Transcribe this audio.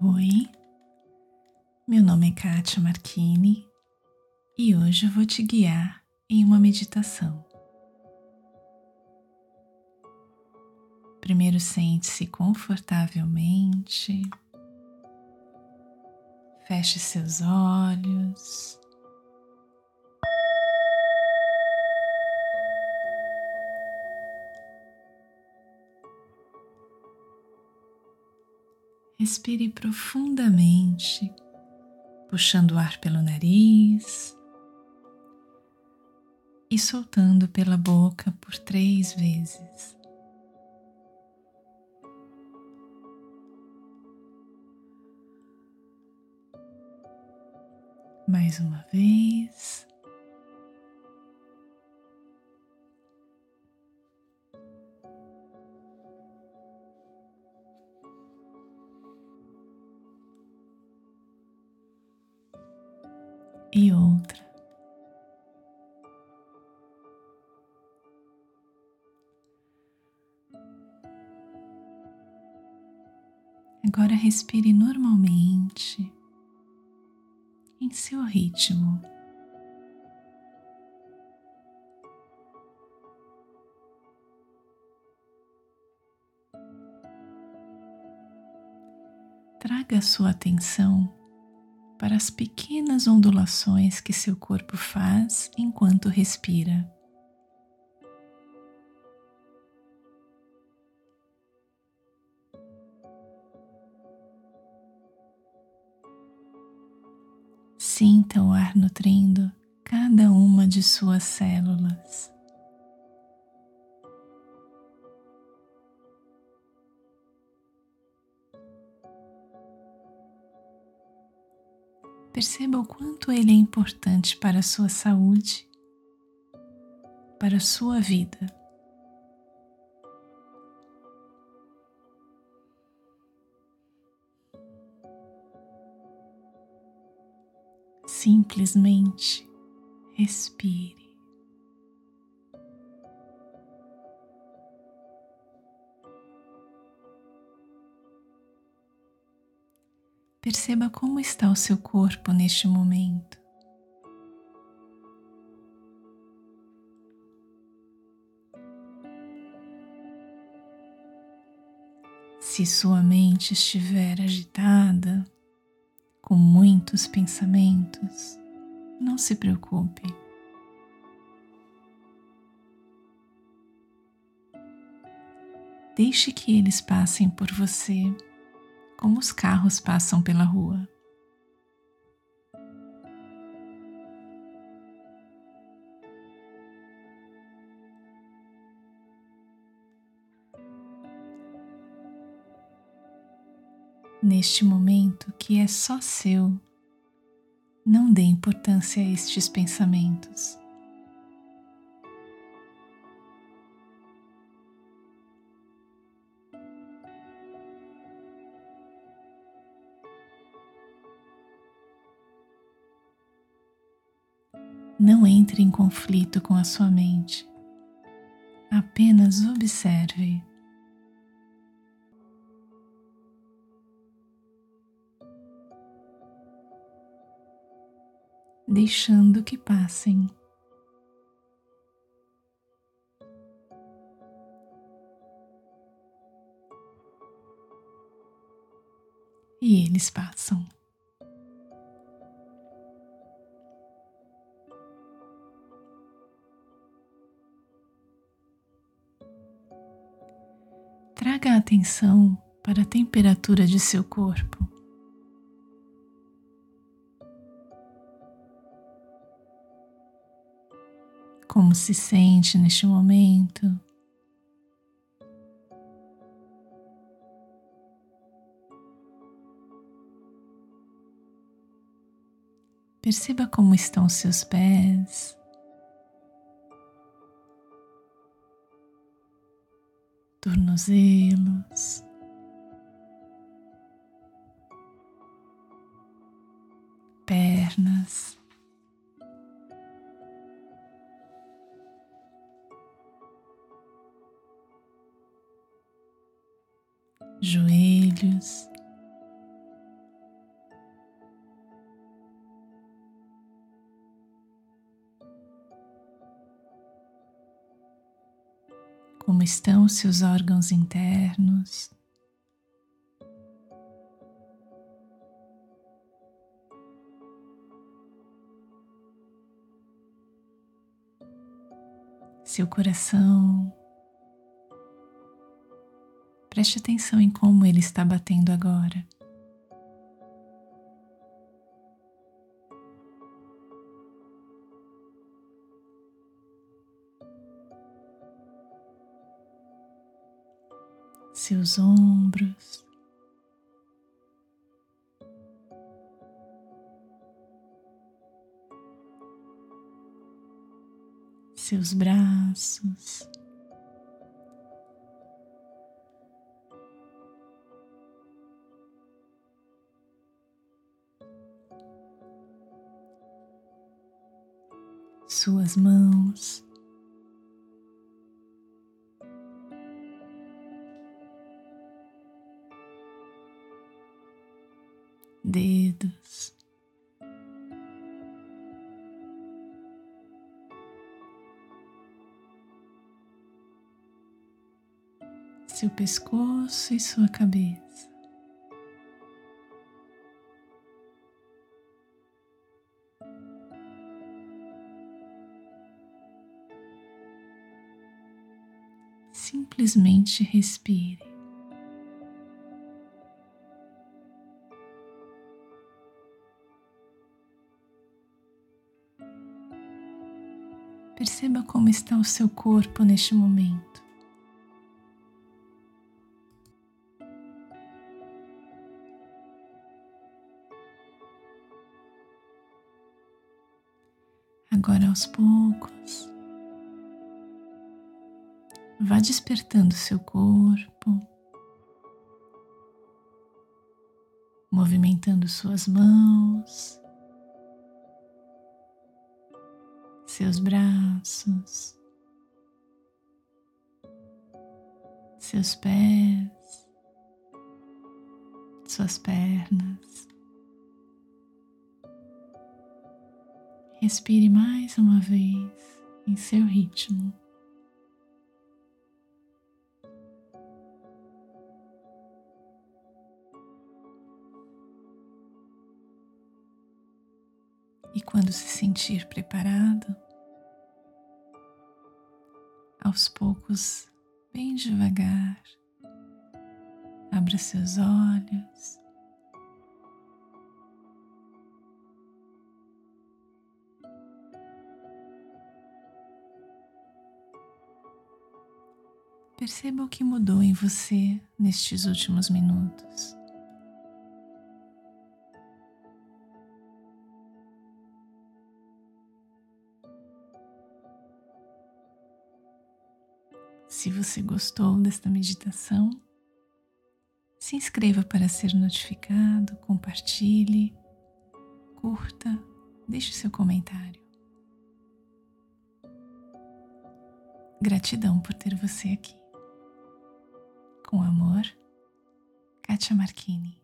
Oi, meu nome é Kátia Marchini e hoje eu vou te guiar em uma meditação. Primeiro sente-se confortavelmente, feche seus olhos. Respire profundamente, puxando o ar pelo nariz e soltando pela boca por três vezes. Mais uma vez. E outra. Agora respire normalmente, em seu ritmo. Traga sua atenção para as pequenas ondulações que seu corpo faz enquanto respira. Sinta o ar nutrindo cada uma de suas células. Perceba o quanto ele é importante para a sua saúde, para a sua vida. Simplesmente respire. Perceba como está o seu corpo neste momento. Se sua mente estiver agitada, com muitos pensamentos, não se preocupe. Deixe que eles passem por você como os carros passam pela rua. Neste momento que é só seu, não dê importância a estes pensamentos. Não entre em conflito com a sua mente. Apenas observe. Deixando que passem. E eles passam. Traga atenção para a temperatura de seu corpo. Como se sente neste momento? Perceba como estão seus pés. Tornozelos, pernas, joelhos. Como estão os seus órgãos internos. Seu coração. Preste atenção em como ele está batendo agora. Seus ombros. Seus braços, suas mãos. Dedos. Seu pescoço e sua cabeça. Simplesmente respire. Perceba como está o seu corpo neste momento. Agora, aos poucos, vá despertando seu corpo, movimentando suas mãos. Seus braços, seus pés, suas pernas. Respire mais uma vez em seu ritmo. E quando se sentir preparado, aos poucos, bem devagar, abra seus olhos. Perceba o que mudou em você nestes últimos minutos. Se você gostou desta meditação, se inscreva para ser notificado, compartilhe, curta, deixe seu comentário. Gratidão por ter você aqui. Com amor, Kátia Marchini.